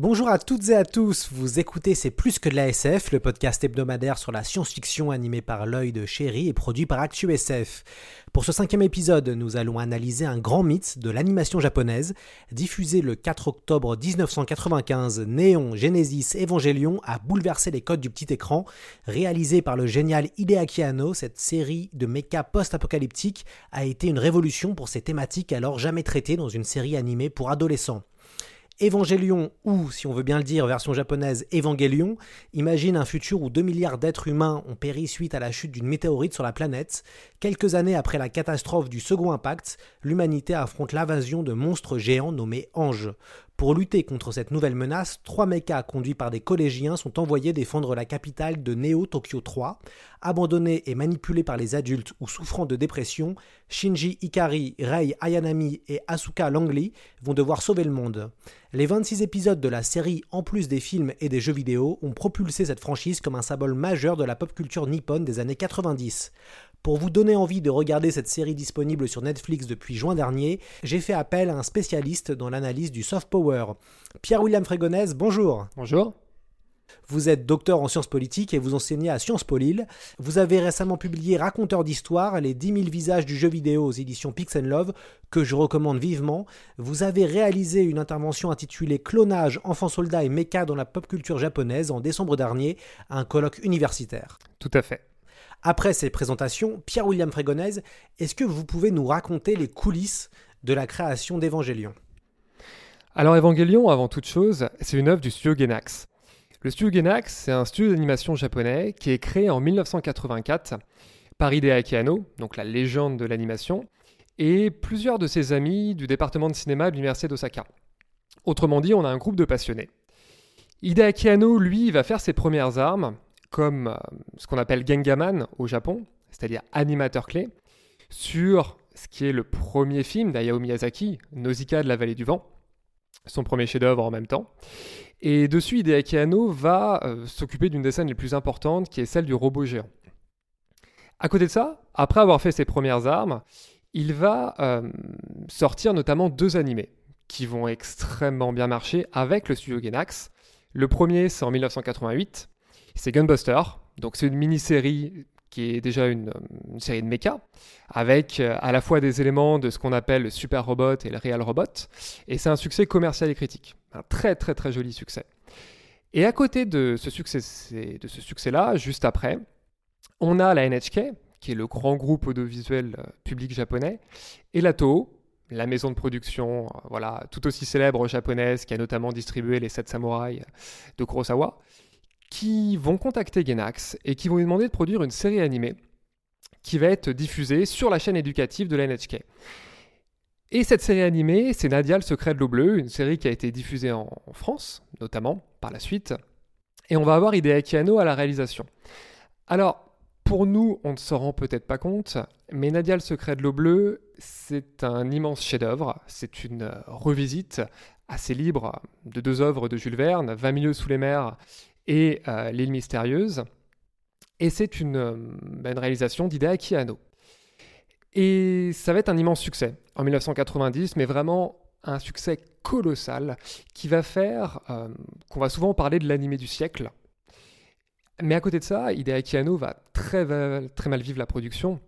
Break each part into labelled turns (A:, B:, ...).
A: Bonjour à toutes et à tous, vous écoutez C'est plus que de la SF, le podcast hebdomadaire sur la science-fiction animé par l'œil de chéri et produit par ActuSF. Pour ce cinquième épisode, nous allons analyser un grand mythe de l'animation japonaise, diffusé le 4 octobre 1995, Néon Genesis Evangelion a bouleversé les codes du petit écran, réalisé par le génial Hideaki Anno, cette série de mecha post-apocalyptique a été une révolution pour ces thématiques alors jamais traitées dans une série animée pour adolescents. Evangelion, ou si on veut bien le dire, version japonaise Evangelion, imagine un futur où 2 milliards d'êtres humains ont péri suite à la chute d'une météorite sur la planète. Quelques années après la catastrophe du second impact, l'humanité affronte l'invasion de monstres géants nommés anges. Pour lutter contre cette nouvelle menace, trois mechas conduits par des collégiens sont envoyés défendre la capitale de Neo Tokyo 3. Abandonnés et manipulés par les adultes ou souffrant de dépression, Shinji Ikari, Rei Ayanami et Asuka Langley vont devoir sauver le monde. Les 26 épisodes de la série, en plus des films et des jeux vidéo, ont propulsé cette franchise comme un symbole majeur de la pop culture nippone des années 90. Pour vous donner envie de regarder cette série disponible sur Netflix depuis juin dernier, j'ai fait appel à un spécialiste dans l'analyse du soft power. Pierre-William Frégonèse, bonjour.
B: Bonjour.
A: Vous êtes docteur en sciences politiques et vous enseignez à Sciences Po Lille. Vous avez récemment publié Raconteur d'histoire, les 10 000 visages du jeu vidéo aux éditions Pix Love, que je recommande vivement. Vous avez réalisé une intervention intitulée Clonage, enfants soldats et méca dans la pop culture japonaise en décembre dernier à un colloque universitaire.
B: Tout à fait.
A: Après ces présentations, Pierre-William Frégonèse, est-ce que vous pouvez nous raconter les coulisses de la création d'Evangelion
B: Alors Evangelion, avant toute chose, c'est une œuvre du studio Genax. Le studio Genax, c'est un studio d'animation japonais qui est créé en 1984 par Hideaki Anno, donc la légende de l'animation, et plusieurs de ses amis du département de cinéma de l'université d'Osaka. Autrement dit, on a un groupe de passionnés. Hideaki Anno, lui, va faire ses premières armes comme ce qu'on appelle Gengaman au Japon, c'est-à-dire animateur clé, sur ce qui est le premier film d'Hayao Miyazaki, Nausicaa de la vallée du vent, son premier chef-d'œuvre en même temps. Et dessus, Hideaki Anno va euh, s'occuper d'une des scènes les plus importantes, qui est celle du robot géant. À côté de ça, après avoir fait ses premières armes, il va euh, sortir notamment deux animés qui vont extrêmement bien marcher avec le studio Genax. Le premier, c'est en 1988, c'est Gunbuster. Donc c'est une mini-série qui est déjà une, une série de mecha, avec euh, à la fois des éléments de ce qu'on appelle le super robot et le real robot, et c'est un succès commercial et critique. Un très très très joli succès. Et à côté de ce succès, succès-là, juste après, on a la NHK, qui est le grand groupe audiovisuel euh, public japonais, et la Toho, la maison de production, euh, voilà, tout aussi célèbre japonaise, qui a notamment distribué les 7 samouraïs de Kurosawa, qui vont contacter Genax et qui vont lui demander de produire une série animée qui va être diffusée sur la chaîne éducative de la NHK. Et cette série animée, c'est Nadia le secret de l'eau bleue, une série qui a été diffusée en, France, notamment, par la suite. Et on va avoir Hideaki Anno à la réalisation. Alors, pour nous, on ne s'en rend peut-être pas compte, mais Nadia le secret de l'eau bleue, c'est un immense chef-d'œuvre. C'est une revisite assez libre de deux œuvres de Jules Verne, 20 milieux sous les mers et euh, L'île mystérieuse. Et c'est une, euh, une, réalisation d'Hideaki Anno. Et ça va être un immense succès en 1990, mais vraiment un succès colossal qui va faire euh, qu'on va souvent parler de l'animé du siècle. Mais à côté de ça, Hideaki Anno va très, très mal vivre la production,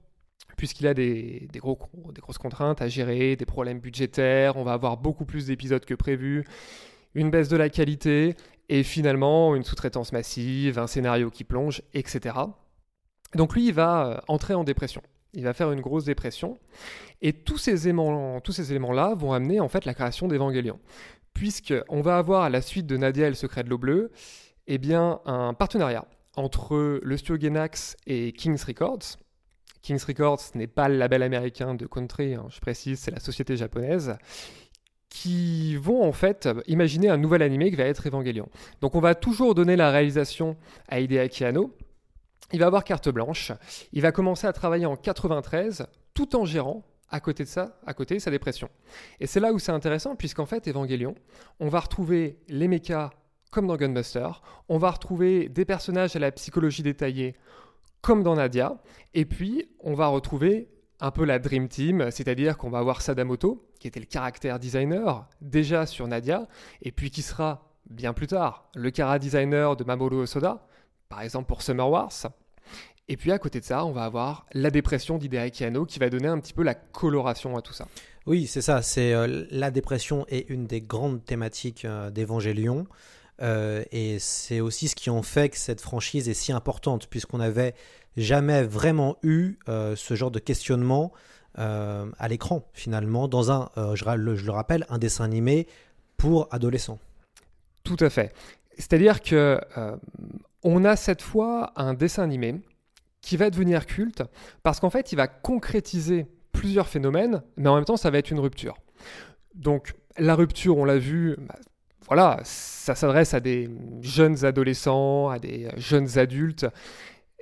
B: puisqu'il a des grosses contraintes à gérer, des problèmes budgétaires, on va avoir beaucoup plus d'épisodes que prévu, une baisse de la qualité, et finalement une sous-traitance massive, un scénario qui plonge, etc. Donc lui, il va entrer en dépression. Il va faire une grosse dépression. Et tous ces éléments-là vont amener en fait la création d'Evangelion. Puisqu'on va avoir à la suite de Nadia et le secret de l'eau bleue, Eh bien, un partenariat entre le studio Gainax et Kings Records. Kings Records n'est pas le label américain de country, hein, je précise, c'est la société japonaise qui vont en fait imaginer un nouvel animé qui va être Evangelion. Donc on va toujours donner la réalisation à Hideaki Anno. Il va avoir carte blanche. Il va commencer à travailler en 93 tout en gérant à côté de ça, à côté sa dépression. Et c'est là où c'est intéressant puisqu'en fait Evangelion, on va retrouver les mechas comme dans Gunbuster, on va retrouver des personnages à la psychologie détaillée comme dans Nadia, et puis on va retrouver un peu la Dream Team, c'est-à-dire qu'on va avoir Sadamoto, qui était le caractère designer déjà sur Nadia, et puis qui sera bien plus tard le cara designer de Mamoru Osoda, par exemple pour Summer Wars. Et puis à côté de ça, on va avoir la dépression d'Hideaki Anno qui va donner un petit peu la coloration à tout ça.
A: Oui, c'est ça. C'est euh, la dépression est une des grandes thématiques euh, d'Evangélion. Euh, et c'est aussi ce qui en fait que cette franchise est si importante, puisqu'on n'avait jamais vraiment eu euh, ce genre de questionnement euh, à l'écran, finalement, dans un, je, le rappelle, un dessin animé pour adolescents.
B: Tout à fait. C'est-à-dire que on a cette fois un dessin animé qui va devenir culte parce qu'en fait, il va concrétiser plusieurs phénomènes, mais en même temps, ça va être une rupture. Donc, la rupture, on l'a vu, bah, voilà, ça s'adresse à des jeunes adolescents, à des jeunes adultes,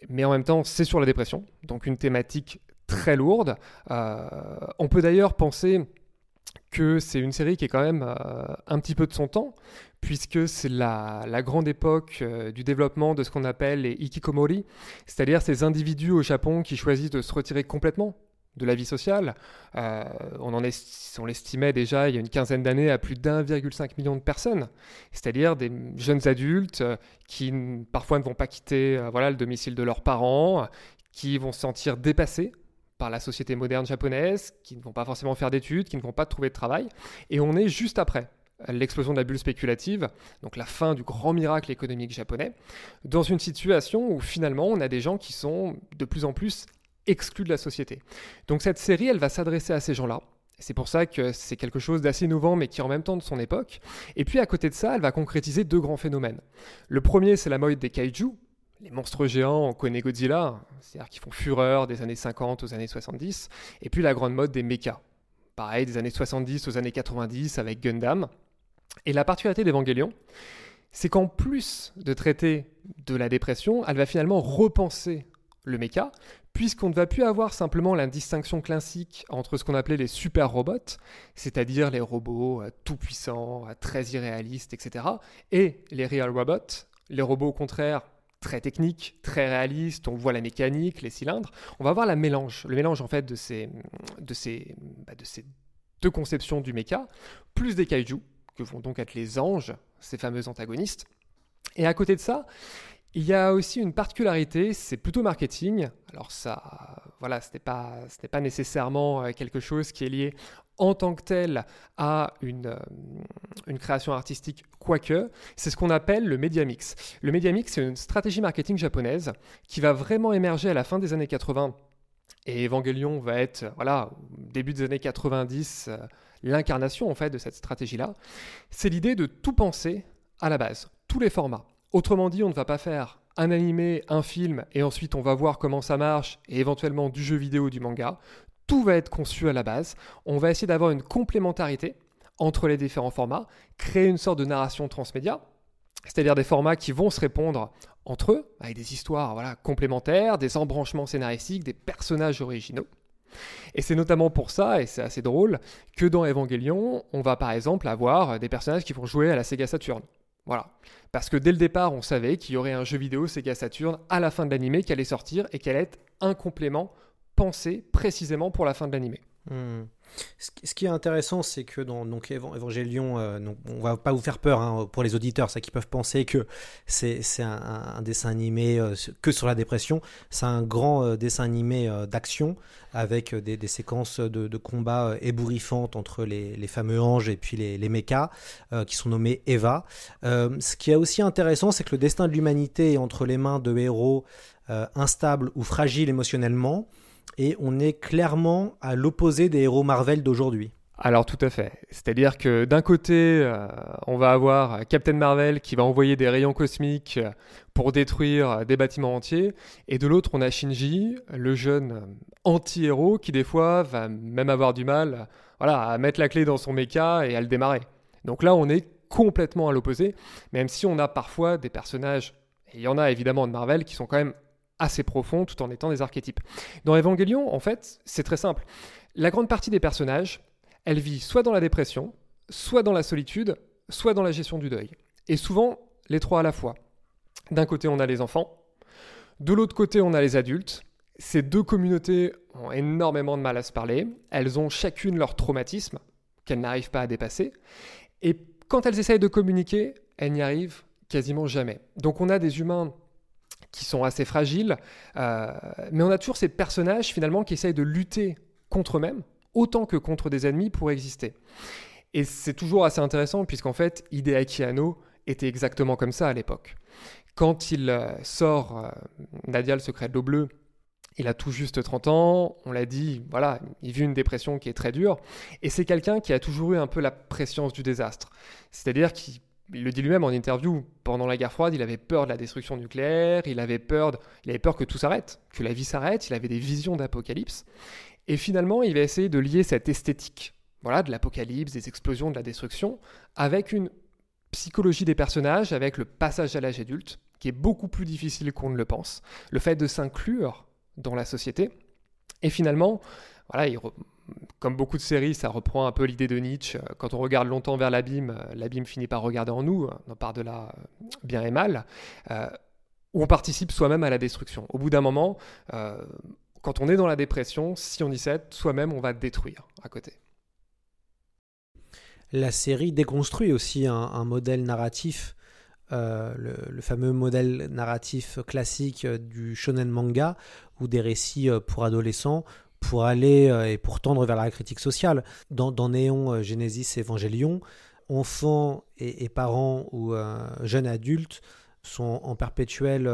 B: mais en même temps, c'est sur la dépression, donc une thématique très lourde. Euh, on peut d'ailleurs penser que c'est une série qui est quand même euh, un petit peu de son temps, puisque c'est la, grande époque euh, du développement de ce qu'on appelle les ikikomori, c'est-à-dire ces individus au Japon qui choisissent de se retirer complètement de la vie sociale. Euh, on, l'estimait déjà il y a une quinzaine d'années à plus d'1,5 million de personnes, c'est-à-dire des jeunes adultes euh, qui parfois ne vont pas quitter euh, voilà, le domicile de leurs parents, qui vont se sentir dépassés par la société moderne japonaise, qui ne vont pas forcément faire d'études, qui ne vont pas trouver de travail. Et on est juste après l'explosion de la bulle spéculative, donc la fin du grand miracle économique japonais, dans une situation où finalement on a des gens qui sont de plus en plus exclus de la société. Donc cette série, elle va s'adresser à ces gens-là. C'est pour ça que c'est quelque chose d'assez innovant, mais qui est en même temps de son époque. Et puis à côté de ça, elle va concrétiser deux grands phénomènes. Le premier, c'est la mode des kaiju, les monstres géants, on connaît Godzilla, c'est-à-dire qui font fureur des années 50 aux années 70, et puis la grande mode des mechas. Pareil, des années 70 aux années 90 avec Gundam. Et la particularité d'Evangelion, c'est qu'en plus de traiter de la dépression, elle va finalement repenser le mecha, puisqu'on ne va plus avoir simplement la distinction classique entre ce qu'on appelait les super robots, c'est-à-dire les robots euh, tout puissants, euh, très irréalistes, etc., et les real robots, les robots au contraire très techniques, très réalistes, on voit la mécanique, les cylindres, on va voir la mélange, le mélange en fait de ces, de ces, bah, de deux conceptions du mecha, plus des kaiju, que vont donc être les anges, ces fameux antagonistes. Et à côté de ça, il y a aussi une particularité, c'est plutôt marketing. Alors ça, voilà, ce n'est pas, pas nécessairement euh, quelque chose qui est lié en tant que tel à une, euh, création artistique, quoique, c'est ce qu'on appelle le media mix. Le media mix, c'est une stratégie marketing japonaise qui va vraiment émerger à la fin des années 80. Et Evangelion va être, voilà, début des années 90, euh, l'incarnation en fait de cette stratégie-là. C'est l'idée de tout penser à la base, tous les formats Autrement dit, on ne va pas faire un animé, un film, et ensuite on va voir comment ça marche, et éventuellement du jeu vidéo, du manga. Tout va être conçu à la base. On va essayer d'avoir une complémentarité entre les différents formats, créer une sorte de narration transmédia, c'est-à-dire des formats qui vont se répondre entre eux, avec des histoires voilà, complémentaires, des embranchements scénaristiques, des personnages originaux. Et c'est notamment pour ça, et c'est assez drôle, que dans Evangelion, on va par exemple avoir des personnages qui vont jouer à la Sega Saturn. Voilà. Parce que dès le départ, on savait qu'il y aurait un jeu vidéo Sega Saturn à la fin de l'animé qui allait sortir et qui allait être un complément pensé précisément pour la fin de l'animé.
A: Hmm. Ce qui est intéressant, c'est que dans donc, Evangelion, euh, on va pas vous faire peur hein, pour les auditeurs, ça qui peuvent penser que c'est un, dessin animé euh, que sur la dépression. C'est un grand euh, dessin animé d'action avec des, séquences de, combat ébouriffantes entre les, fameux anges et puis les, les mechas qui sont nommés Eva. ce qui est aussi intéressant, c'est que le destin de l'humanité est entre les mains de héros instables ou fragiles émotionnellement et on est clairement à l'opposé des héros Marvel d'aujourd'hui.
B: Alors tout à fait. C'est-à-dire que d'un côté, euh, on va avoir Captain Marvel qui va envoyer des rayons cosmiques euh, pour détruire euh, des bâtiments entiers, et de l'autre, on a Shinji, le jeune anti-héros qui des fois va même avoir du mal voilà, à mettre la clé dans son mecha et à le démarrer. Donc là, on est complètement à l'opposé, même si on a parfois des personnages, et il y en a évidemment de Marvel, qui sont quand même assez profonds tout en étant des archétypes. Dans Evangelion, en fait, c'est très simple. La grande partie des personnages, elle vit soit dans la dépression, soit dans la solitude, soit dans la gestion du deuil. Et souvent, les trois à la fois. D'un côté, on a les enfants, de l'autre côté, on a les adultes. Ces deux communautés ont énormément de mal à se parler, elles ont chacune leur traumatisme qu'elles n'arrivent pas à dépasser, et quand elles essayent de communiquer, elles n'y arrivent quasiment jamais. Donc on a des humains qui sont assez fragiles, euh, mais on a toujours ces personnages finalement qui essayent de lutter contre eux-mêmes, autant que contre des ennemis pour exister. Et c'est toujours assez intéressant puisqu'en fait, Hideaki Anno était exactement comme ça à l'époque. Quand il euh, sort euh, Nadia le secret de l'eau bleue, il a tout juste 30 ans, on l'a dit, voilà, il vit une dépression qui est très dure, et c'est quelqu'un qui a toujours eu un peu la préscience du désastre. C'est-à-dire qu'il le dit lui-même en interview, pendant la guerre froide, il avait peur de la destruction nucléaire, il avait peur, il avait peur que tout s'arrête, que la vie s'arrête, il avait des visions d'apocalypse. Et finalement, il va essayer de lier cette esthétique, voilà, de l'apocalypse, des explosions, de la destruction, avec une psychologie des personnages, avec le passage à l'âge adulte, qui est beaucoup plus difficile qu'on ne le pense, le fait de s'inclure dans la société. Et finalement, voilà, comme beaucoup de séries, ça reprend un peu l'idée de Nietzsche. Quand on regarde longtemps vers l'abîme, l'abîme finit par regarder en nous, on part de là bien et mal, euh, où on participe soi-même à la destruction. Au bout d'un moment, euh, quand on est dans la dépression, si on y cède, soi-même, on va détruire à côté.
A: La série déconstruit aussi un, modèle narratif, euh, le, fameux modèle narratif classique euh, du shonen manga, ou des récits euh, pour adolescents, pour aller et pour tendre vers la critique sociale. Dans, Néon, Genesis, Evangelion, enfants et, parents ou jeunes adultes sont en perpétuel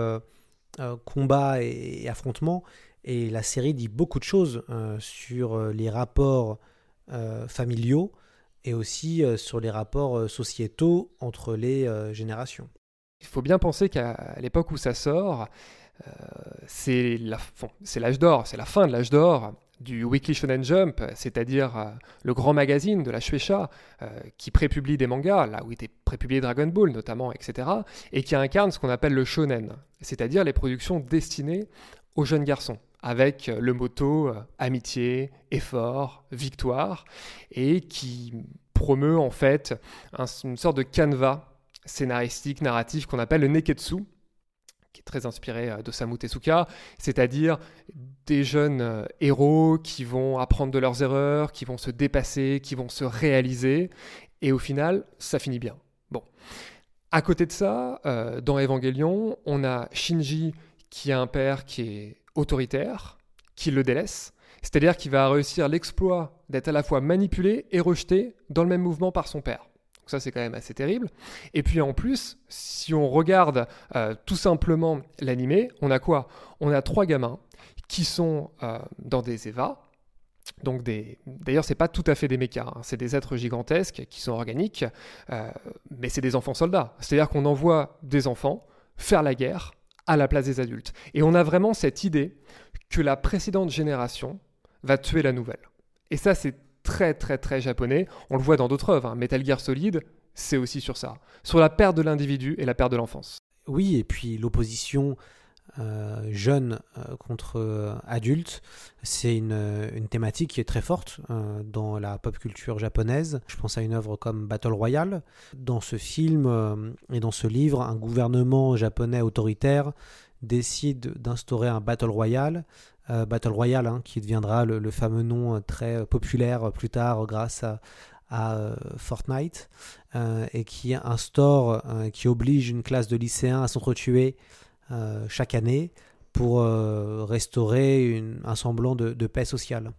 A: combat et, affrontement et la série dit beaucoup de choses sur les rapports familiaux et aussi sur les rapports sociétaux entre les générations.
B: Il faut bien penser qu'à l'époque où ça sort, c'est l'âge d'or, c'est la fin de l'âge d'or du Weekly Shonen Jump, c'est-à-dire le grand magazine de la Shueisha qui prépublie des mangas, là où était prépublié Dragon Ball notamment, etc., et qui incarne ce qu'on appelle le shonen, c'est-à-dire les productions destinées aux jeunes garçons avec le motto euh, amitié, effort, victoire, et qui promeut en fait une sorte de canevas scénaristique, narratif qu'on appelle le neketsu, qui est très inspiré euh, d'Osamu Tezuka, c'est-à-dire des jeunes euh, héros qui vont apprendre de leurs erreurs, qui vont se dépasser, qui vont se réaliser, et au final, ça finit bien. Bon. À côté de ça, dans Evangelion, on a Shinji qui a un père qui est autoritaire qui le délaisse, c'est-à-dire qu'il va réussir l'exploit d'être à la fois manipulé et rejeté dans le même mouvement par son père. Donc ça c'est quand même assez terrible. Et puis en plus, si on regarde euh, tout simplement l'animé, on a quoi? On a trois gamins qui sont euh, dans des EVA, donc des... D'ailleurs, c'est pas tout à fait des mechas, hein. c'est des êtres gigantesques qui sont organiques, euh, mais c'est des enfants soldats. C'est-à-dire qu'on envoie des enfants faire la guerre à la place des adultes. Et on a vraiment cette idée que la précédente génération va tuer la nouvelle. Et ça, c'est très très très japonais. On le voit dans d'autres œuvres. Hein. Metal Gear Solid, c'est aussi sur ça. Sur la perte de l'individu et la perte de l'enfance.
A: Oui, et puis l'opposition euh, jeunes euh, contre euh, adultes, c'est une, une, thématique qui est très forte dans la pop culture japonaise. Je pense à une œuvre comme Battle Royale. Dans ce film et dans ce livre, un gouvernement japonais autoritaire décide d'instaurer un Battle Royale. Battle Royale hein, qui deviendra le, fameux nom très populaire plus tard grâce à, à Fortnite et qui instaure, qui oblige une classe de lycéens à s'entretuer euh, chaque année pour euh, restaurer un semblant de, paix sociale.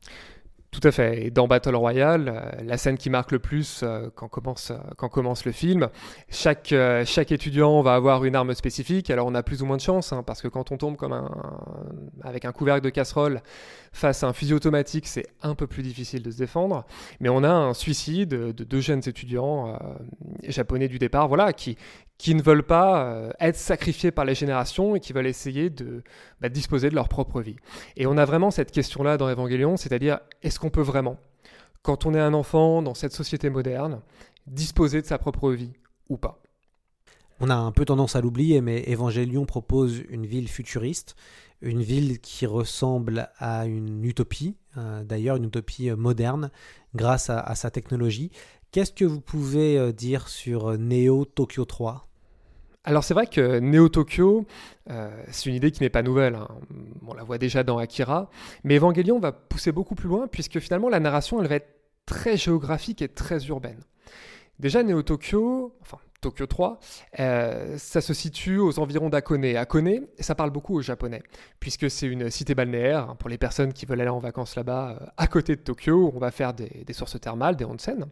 B: Tout à fait. Dans Battle Royale, euh, la scène qui marque le plus quand, commence, le film, chaque, étudiant va avoir une arme spécifique. Alors on a plus ou moins de chance, hein, parce que quand on tombe avec un couvercle de casserole face à un fusil automatique, c'est un peu plus difficile de se défendre. Mais on a un suicide de deux jeunes étudiants japonais du départ, voilà, qui, qui ne veulent pas euh, être sacrifiés par les générations et qui veulent essayer de bah, disposer de leur propre vie. Et on a vraiment cette question-là dans Evangelion, c'est-à-dire est-ce qu'on peut vraiment, quand on est un enfant dans cette société moderne, disposer de sa propre vie ou pas?
A: On a un peu tendance à l'oublier, mais Evangelion propose une ville futuriste, une ville qui ressemble à une utopie, euh, d'ailleurs une utopie euh, moderne, grâce à, à sa technologie. Qu'est-ce que vous pouvez euh, dire sur euh, Neo Tokyo 3
B: Alors c'est vrai que Neo Tokyo, euh, c'est une idée qui n'est pas nouvelle. hein. On la voit déjà dans Akira, mais Evangelion va pousser beaucoup plus loin puisque finalement la narration elle va être très géographique et très urbaine. Déjà Neo Tokyo, enfin Tokyo 3, euh, ça se situe aux environs d'Akone. Akone, ça parle beaucoup aux japonais, puisque c'est une cité balnéaire, hein, pour les personnes qui veulent aller en vacances là-bas, à côté de Tokyo, on va faire des, des sources thermales, des onsen.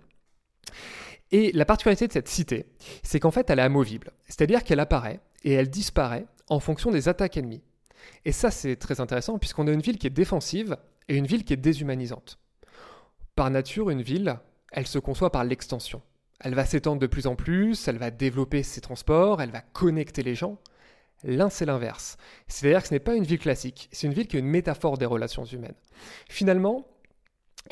B: Et la particularité de cette cité, c'est qu'en fait, elle est amovible. C'est-à-dire qu'elle apparaît et elle disparaît en fonction des attaques ennemies. Et ça, c'est très intéressant, puisqu'on a une ville qui est défensive et une ville qui est déshumanisante. Par nature, une ville, elle se conçoit par l'extension. Elle va s'étendre de plus en plus, elle va développer ses transports, elle va connecter les gens. L'un, c'est l'inverse. C'est-à-dire que ce n'est pas une ville classique, c'est une ville qui est une métaphore des relations humaines. Finalement,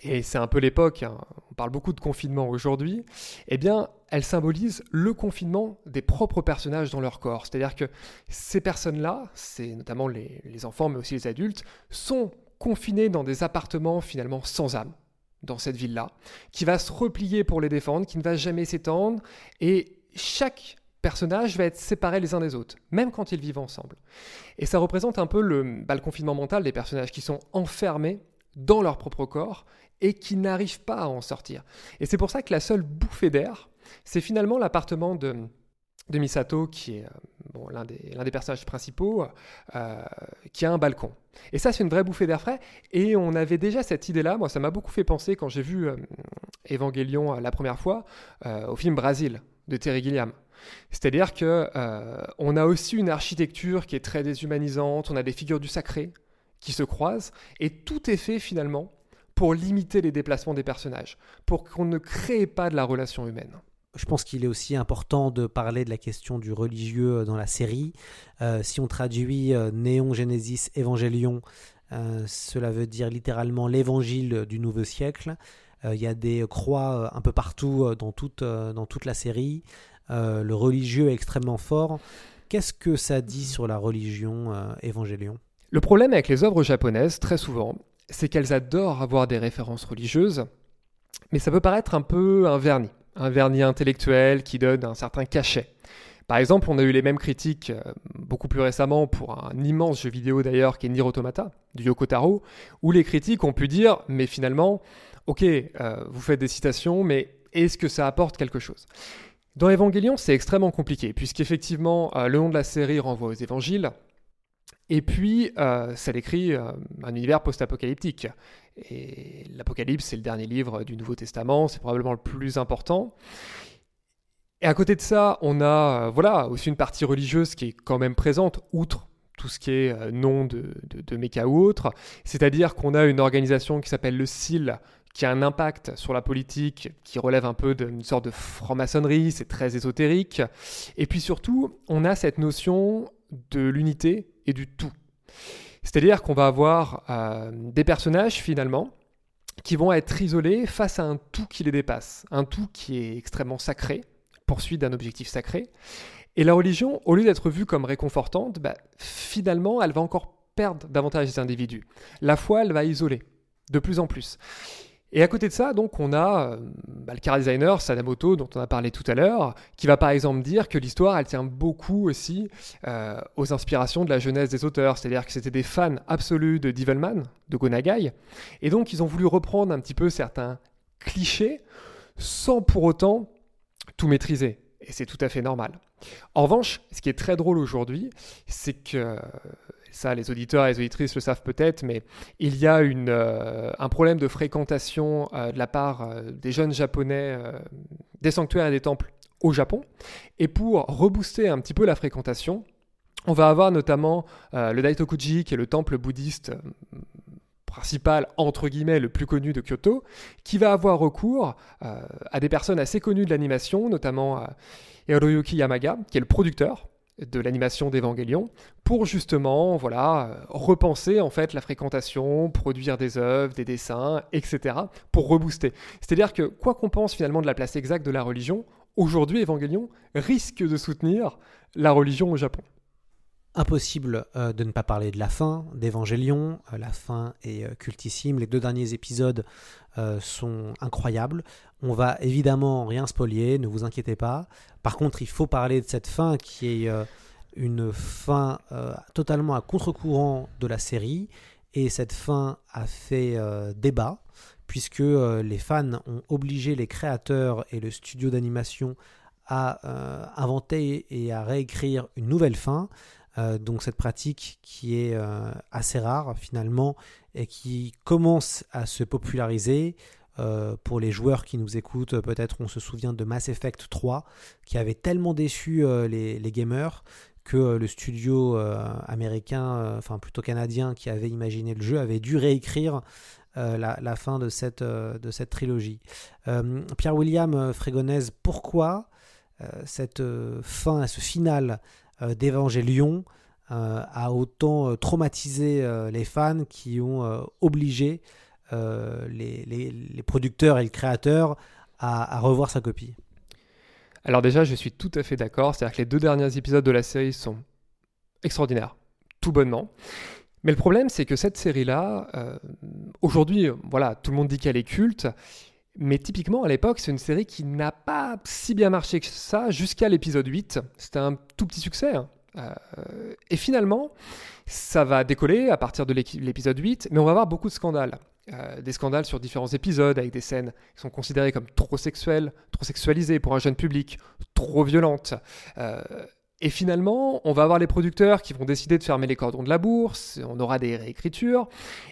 B: et c'est un peu l'époque, hein, on parle beaucoup de confinement aujourd'hui, eh bien, elle symbolise le confinement des propres personnages dans leur corps. C'est-à-dire que ces personnes-là, c'est notamment les, enfants, mais aussi les adultes, sont confinés dans des appartements finalement sans âme dans cette ville-là, qui va se replier pour les défendre, qui ne va jamais s'étendre, et chaque personnage va être séparé les uns des autres, même quand ils vivent ensemble. Et ça représente un peu le, bah, le confinement mental des personnages qui sont enfermés dans leur propre corps et qui n'arrivent pas à en sortir. Et c'est pour ça que la seule bouffée d'air, c'est finalement l'appartement de, Misato, qui est euh, l'un des, personnages principaux, euh, qui a un balcon. Et ça, c'est une vraie bouffée d'air frais. Et on avait déjà cette idée-là. Moi, ça m'a beaucoup fait penser quand j'ai vu euh, Evangelion euh, la première fois au film Brasil de Terry Gilliam. C'est-à-dire que on a aussi une architecture qui est très déshumanisante. On a des figures du sacré qui se croisent, et tout est fait finalement pour limiter les déplacements des personnages, pour qu'on ne crée pas de la relation humaine.
A: Je pense qu'il est aussi important de parler de la question du religieux dans la série. Euh, si on traduit euh, Néon Genesis Evangelion, euh, cela veut dire littéralement l'évangile du nouveau siècle. Euh, Il y a des croix euh, un peu partout euh, dans toute, euh, dans toute la série. Euh, le religieux est extrêmement fort. Qu'est-ce que ça dit sur la religion euh, Evangelion
B: Le problème avec les œuvres japonaises, très souvent, c'est qu'elles adorent avoir des références religieuses, mais ça peut paraître un peu un vernis, un vernis intellectuel qui donne un certain cachet. Par exemple, on a eu les mêmes critiques euh, beaucoup plus récemment pour un immense jeu vidéo d'ailleurs qui est Nier Automata, du Yoko Taro, où les critiques ont pu dire, mais finalement, ok, euh, vous faites des citations, mais est-ce que ça apporte quelque chose? Dans Evangelion, c'est extrêmement compliqué, puisqu'effectivement, euh, le nom de la série renvoie aux évangiles, et puis, euh, ça décrit euh, un univers post-apocalyptique. Et l'Apocalypse, c'est le dernier livre du Nouveau Testament, c'est probablement le plus important. Et à côté de ça, on a euh, voilà, aussi une partie religieuse qui est quand même présente, outre tout ce qui est nom de, de, de méca ou autre. C'est-à-dire qu'on a une organisation qui s'appelle le CIL, qui a un impact sur la politique, qui relève un peu d'une sorte de franc-maçonnerie, c'est très ésotérique. Et puis surtout, on a cette notion de l'unité et du tout. C'est-à-dire qu'on va avoir euh, des personnages finalement qui vont être isolés face à un tout qui les dépasse, un tout qui est extrêmement sacré, poursuite d'un objectif sacré. Et la religion, au lieu d'être vue comme réconfortante, bah, finalement, elle va encore perdre davantage des individus. La foi, elle va isoler de plus en plus. Et à côté de ça, donc, on a euh, bah, le car designer Sadamoto, dont on a parlé tout à l'heure, qui va par exemple dire que l'histoire, elle tient beaucoup aussi euh, aux inspirations de la jeunesse des auteurs, c'est-à-dire que c'était des fans absolus de Devilman, de Gonagai, et donc ils ont voulu reprendre un petit peu certains clichés sans pour autant tout maîtriser. Et c'est tout à fait normal. En revanche, ce qui est très drôle aujourd'hui, c'est que ça les auditeurs et les auditrices le savent peut-être, mais il y a euh, un problème de fréquentation euh, de la part euh, des jeunes japonais des sanctuaires et des temples au Japon. Et pour rebooster un petit peu la fréquentation, on va avoir notamment le Daitokuji, qui est le temple bouddhiste principal, entre guillemets, le plus connu de Kyoto, qui va avoir recours à des personnes assez connues de l'animation, notamment Hiroyuki Yamaga, qui est le producteur de l'animation d'Evangélion pour justement voilà repenser en fait la fréquentation, produire des œuvres, des dessins, etc. pour rebooster. C'est-à-dire que quoi qu'on pense finalement de la place exacte de la religion, aujourd'hui Evangélion risque de soutenir la religion au Japon.
A: Impossible euh, de ne pas parler de la fin d'Evangélion. Euh, la fin est euh, cultissime. Les deux derniers épisodes sont incroyables. On va évidemment rien spolier, ne vous inquiétez pas. Par contre, il faut parler de cette fin qui est une fin totalement à contre-courant de la série. Et cette fin a fait débat, puisque les fans ont obligé les créateurs et le studio d'animation à inventer et à réécrire une nouvelle fin. Euh, donc cette pratique qui est euh, assez rare finalement et qui commence à se populariser. Euh, pour les joueurs qui nous écoutent, peut-être on se souvient de Mass Effect 3 qui avait tellement déçu les, gamers que le studio américain, enfin plutôt canadien qui avait imaginé le jeu avait dû réécrire la, fin de cette, de cette trilogie. Pierre-William Frégonèse, pourquoi cette fin, ce final euh, d'Evangélion euh, a autant euh, traumatisé les fans qui ont obligé les, producteurs et le créateur à, revoir sa copie.
B: Alors déjà, je suis tout à fait d'accord. C'est-à-dire que les deux derniers épisodes de la série sont extraordinaires, tout bonnement. Mais le problème, c'est que cette série-là, aujourd'hui, voilà, tout le monde dit qu'elle est culte, mais typiquement, à l'époque, c'est une série qui n'a pas si bien marché que ça jusqu'à l'épisode 8. C'était un tout petit succès. Hein. Euh, et finalement, ça va décoller à partir de l'épisode 8, mais on va avoir beaucoup de scandales. Euh, des scandales sur différents épisodes avec des scènes qui sont considérées comme trop sexuelles, trop sexualisées pour un jeune public, trop violentes. Euh, et finalement, on va avoir les producteurs qui vont décider de fermer les cordons de la bourse, on aura des réécritures,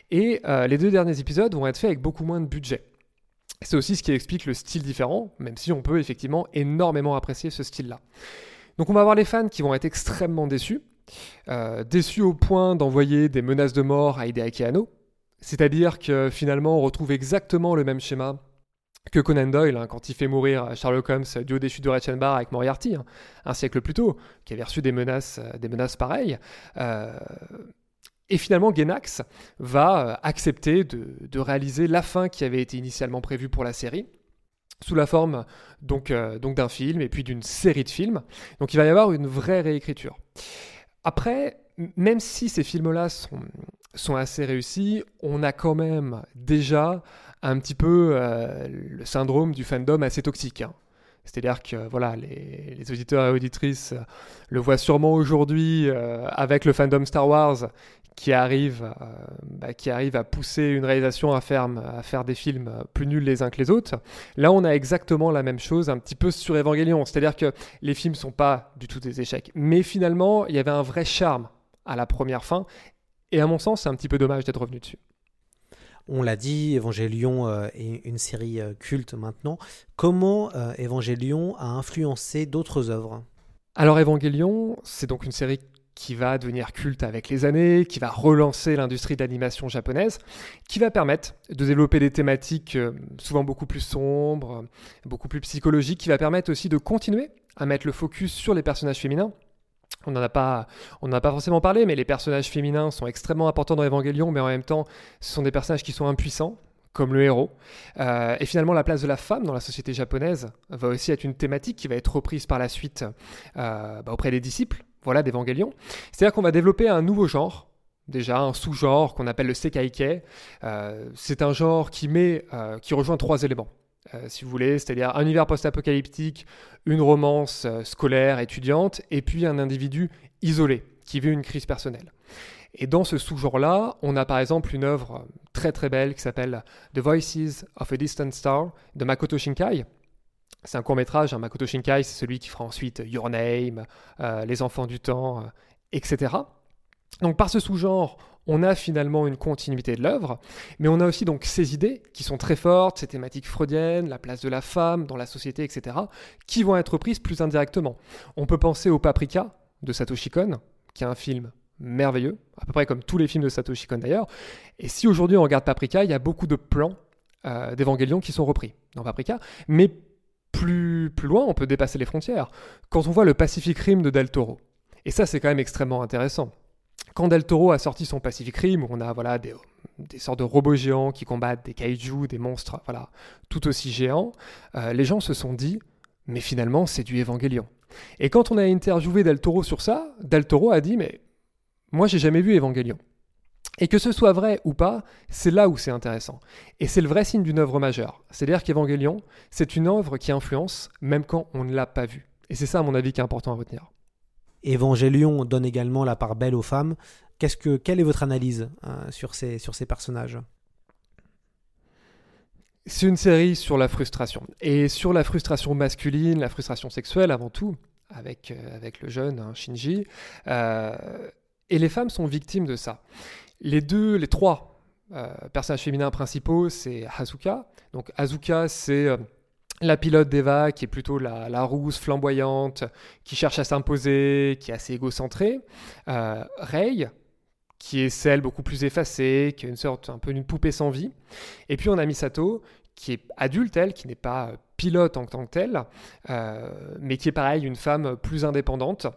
B: et les deux derniers épisodes vont être faits avec beaucoup moins de budget. C'est aussi ce qui explique le style différent, même si on peut effectivement énormément apprécier ce style-là. Donc on va avoir les fans qui vont être extrêmement déçus, euh, déçus au point d'envoyer des menaces de mort à Hideaki Anno, c'est-à-dire que finalement on retrouve exactement le même schéma que Conan Doyle hein, quand il fait mourir Sherlock Holmes du haut des chutes de Reichenbach avec Moriarty, hein, un siècle plus tôt, qui avait reçu des menaces, euh, pareilles. Euh, et finalement, Genax va euh, accepter de, réaliser la fin qui avait été initialement prévue pour la série, sous la forme euh, donc d'un film et puis d'une série de films. Donc il va y avoir une vraie réécriture. Après, même si ces films-là sont, sont assez réussis, on a quand même déjà un petit peu euh, le syndrome du fandom assez toxique. Hein. C'est-à-dire que voilà, les, auditeurs et auditrices le voient sûrement aujourd'hui avec le fandom Star Wars qui arrive, euh, bah, qui arrive à pousser une réalisation à faire, à faire des films plus nuls les uns que les autres. Là, on a exactement la même chose, un petit peu sur Evangelion. C'est-à-dire que les films sont pas du tout des échecs. Mais finalement, il y avait un vrai charme à la première fin. Et à mon sens, c'est un petit peu dommage d'être revenu dessus.
A: On l'a dit, Evangelion euh, est une série euh, culte maintenant. Comment Evangelion a influencé d'autres œuvres?
B: Alors Evangelion, c'est donc une série qui va devenir culte avec les années, qui va relancer l'industrie d'animation japonaise, qui va permettre de développer des thématiques euh, souvent beaucoup plus sombres, beaucoup plus psychologiques, qui va permettre aussi de continuer à mettre le focus sur les personnages féminins. On n'en a pas, on a pas forcément parlé, mais les personnages féminins sont extrêmement importants dans Evangelion, mais en même temps, ce sont des personnages qui sont impuissants, comme le héros. Euh, et finalement, la place de la femme dans la société japonaise va aussi être une thématique qui va être reprise par la suite euh, bah, auprès des disciples voilà, d'Evangelion. C'est-à-dire qu'on va développer un nouveau genre, déjà un sous-genre qu'on appelle le Sekaike. Euh, c'est un genre qui, met, euh, qui rejoint trois éléments, euh, si vous voulez, c'est-à-dire un univers post-apocalyptique, une romance scolaire, étudiante, et puis un individu isolé, qui vit une crise personnelle. Et dans ce sous-genre-là, on a par exemple une œuvre très très belle qui s'appelle The Voices of a Distant Star de Makoto Shinkai, c'est un court métrage, hein. Makoto Shinkai, c'est celui qui fera ensuite Your Name, euh, Les Enfants du Temps, euh, etc. Donc par ce sous-genre, on a finalement une continuité de l'œuvre, mais on a aussi donc ces idées qui sont très fortes, ces thématiques freudiennes, la place de la femme dans la société, etc., qui vont être prises plus indirectement. On peut penser au Paprika de Satoshi Kon, qui est un film merveilleux, à peu près comme tous les films de Satoshi Kon d'ailleurs. Et si aujourd'hui on regarde Paprika, il y a beaucoup de plans euh, d'Evangélion qui sont repris dans Paprika, mais plus, loin, on peut dépasser les frontières. Quand on voit le Pacific Rim de Del Toro, et ça c'est quand même extrêmement intéressant. Quand Del Toro a sorti son Pacific Rim, on a voilà, des, sortes de robots géants qui combattent des kaiju, des monstres voilà, tout aussi géants, euh, les gens se sont dit, mais finalement c'est du Evangélion. Et quand on a interviewé Del Toro sur ça, Del Toro a dit, mais moi j'ai jamais vu Evangélion. Et que ce soit vrai ou pas, c'est là où c'est intéressant. Et c'est le vrai signe d'une œuvre majeure. C'est-à-dire qu'Evangélion, c'est une œuvre qui influence même quand on ne l'a pas vue. Et c'est ça, à mon avis, qui est important à retenir.
A: Évangélion donne également la part belle aux femmes. Qu'est-ce que, quelle est votre analyse hein, sur, ces, sur ces personnages?
B: C'est une série sur la frustration. Et sur la frustration masculine, la frustration sexuelle avant tout, avec, euh, avec le jeune hein, Shinji. Euh, et les femmes sont victimes de ça. Les deux, les trois euh, personnages féminins principaux, c'est Hazuka. Donc Hazuka, c'est la pilote d'Eva, qui est plutôt la, rousse flamboyante, qui cherche à s'imposer, qui est assez égocentrée. Euh, Rei, qui est celle beaucoup plus effacée, qui est une sorte un peu d'une poupée sans vie. Et puis on a Misato, qui est adulte, elle, qui n'est pas pilote en tant que telle, euh, mais qui est pareil, une femme plus indépendante.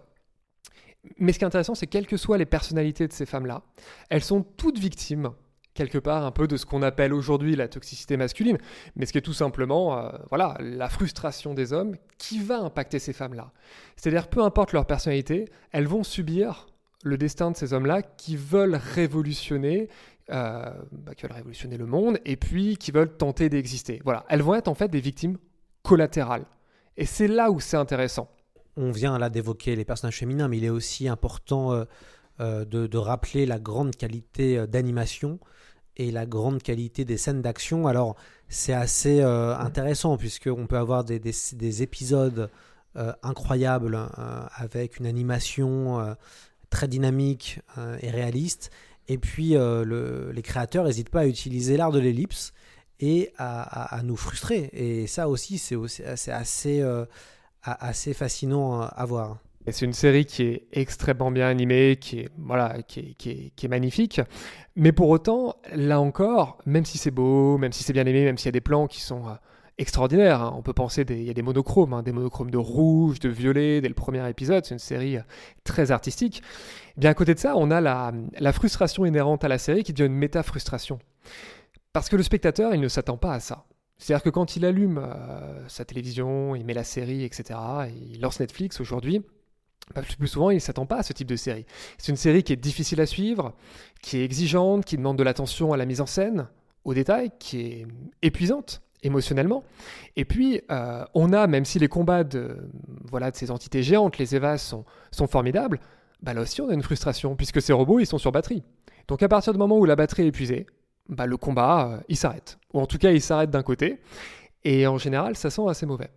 B: Mais ce qui est intéressant, c'est quelles que soient les personnalités de ces femmes-là, elles sont toutes victimes quelque part un peu de ce qu'on appelle aujourd'hui la toxicité masculine, mais ce qui est tout simplement euh, voilà, la frustration des hommes qui va impacter ces femmes-là. C'est-à-dire, peu importe leur personnalité, elles vont subir le destin de ces hommes-là qui veulent révolutionner, euh, bah, qui veulent révolutionner le monde et puis qui veulent tenter d'exister. Voilà, elles vont être en fait des victimes collatérales. Et c'est là où c'est intéressant.
A: On vient là d'évoquer les personnages féminins, mais il est aussi important euh, de, de, rappeler la grande qualité d'animation et la grande qualité des scènes d'action. Alors c'est assez euh, intéressant puisqu'on peut avoir des, des, épisodes euh, incroyables euh, avec une animation très dynamique et réaliste. Et puis les créateurs n'hésitent pas à utiliser l'art de l'ellipse et à, nous frustrer. Et ça aussi, c'est assez fascinant à voir
B: c'est une série qui est extrêmement bien animée, qui est, voilà, qui est, qui, est, magnifique. Mais pour autant, là encore, même si c'est beau, même si c'est bien aimé, même s'il y a des plans qui sont euh, extraordinaires, hein, on peut penser, il y a des monochromes, hein, des monochromes de rouge, de violet, dès le premier épisode, c'est une série euh, très artistique. bien à côté de ça, on a la, la frustration inhérente à la série qui devient une méta-frustration. Parce que le spectateur, il ne s'attend pas à ça. C'est-à-dire que quand il allume euh, sa télévision, il met la série, etc., il lance Netflix aujourd'hui, plus souvent, il ne s'attend pas à ce type de série. C'est une série qui est difficile à suivre, qui est exigeante, qui demande de l'attention à la mise en scène, au détail, qui est épuisante émotionnellement. Et puis, euh, on a, même si les combats de, voilà, de ces entités géantes, les Evas, sont, sont formidables, bah là aussi, on a une frustration, puisque ces robots, ils sont sur batterie. Donc, à partir du moment où la batterie est épuisée, bah, le combat, euh, il s'arrête. Ou en tout cas, il s'arrête d'un côté. Et en général, ça sent assez mauvais.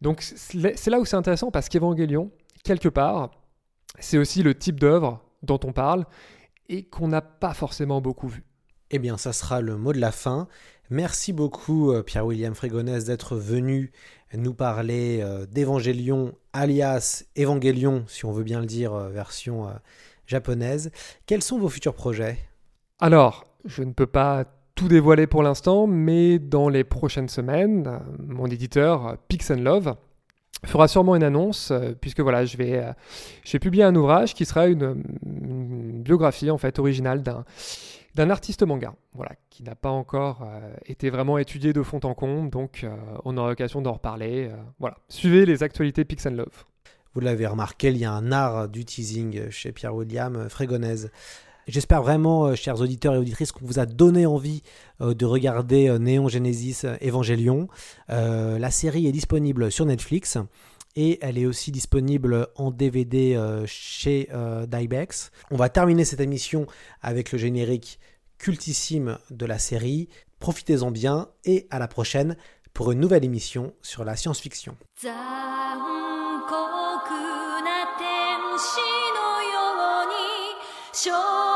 B: Donc, c'est là où c'est intéressant, parce qu'Evangelion, quelque part, c'est aussi le type d'œuvre dont on parle et qu'on n'a pas forcément beaucoup vu.
A: Eh bien, ça sera le mot de la fin. Merci beaucoup, euh, Pierre-William Frégonès, d'être venu nous parler euh, d'Evangélion, alias Évangélion, si on veut bien le dire, version japonaise. Quels sont vos futurs projets?
B: Alors, je ne peux pas tout dévoiler pour l'instant, mais dans les prochaines semaines, mon éditeur Pix Love fera sûrement une annonce euh, puisque voilà je vais euh, j'ai publié un ouvrage qui sera une, biographie en fait originale d'un d'un artiste manga. Voilà qui n'a pas encore euh, été vraiment étudié de fond en comble donc on aura l'occasion d'en reparler voilà. Suivez les actualités Pix Love.
A: Vous l'avez remarqué il y a un art du teasing chez Pierre William Frégonèse J'espère vraiment, euh, chers auditeurs et auditrices, qu'on vous a donné envie euh, de regarder euh, Néon Genesis Evangelion. la série est disponible sur Netflix et elle est aussi disponible en DVD chez Dybex. On va terminer cette émission avec le générique cultissime de la série. Profitez-en bien et à la prochaine pour une nouvelle émission sur la science-fiction.
C: 少